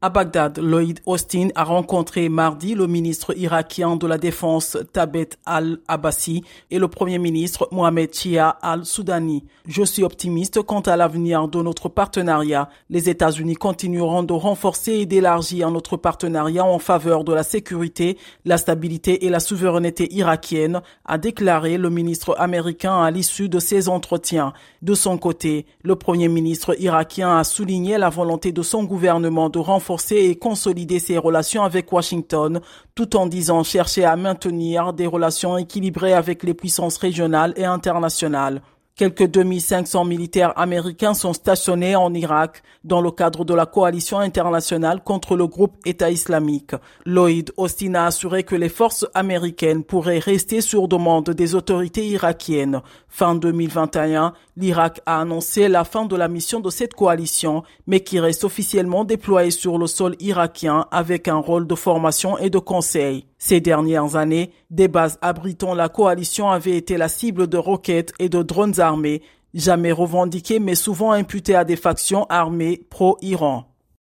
À Bagdad, Lloyd Austin a rencontré mardi le ministre irakien de la Défense Tabet al-Abbasi et le premier ministre Mohamed Chia al-Soudani. Je suis optimiste quant à l'avenir de notre partenariat. Les États-Unis continueront de renforcer et d'élargir notre partenariat en faveur de la sécurité, la stabilité et la souveraineté irakienne, a déclaré le ministre américain à l'issue de ces entretiens. De son côté, le premier ministre irakien a souligné la volonté de son gouvernement de renforcer renforcer et consolider ses relations avec Washington, tout en disant chercher à maintenir des relations équilibrées avec les puissances régionales et internationales. Quelques 2500 militaires américains sont stationnés en Irak dans le cadre de la coalition internationale contre le groupe État islamique. Lloyd Austin a assuré que les forces américaines pourraient rester sur demande des autorités irakiennes. Fin 2021, l'Irak a annoncé la fin de la mission de cette coalition, mais qui reste officiellement déployée sur le sol irakien avec un rôle de formation et de conseil. Ces dernières années, des bases abritant la coalition avaient été la cible de roquettes et de drones armés, jamais revendiquées mais souvent imputées à des factions armées pro-Iran.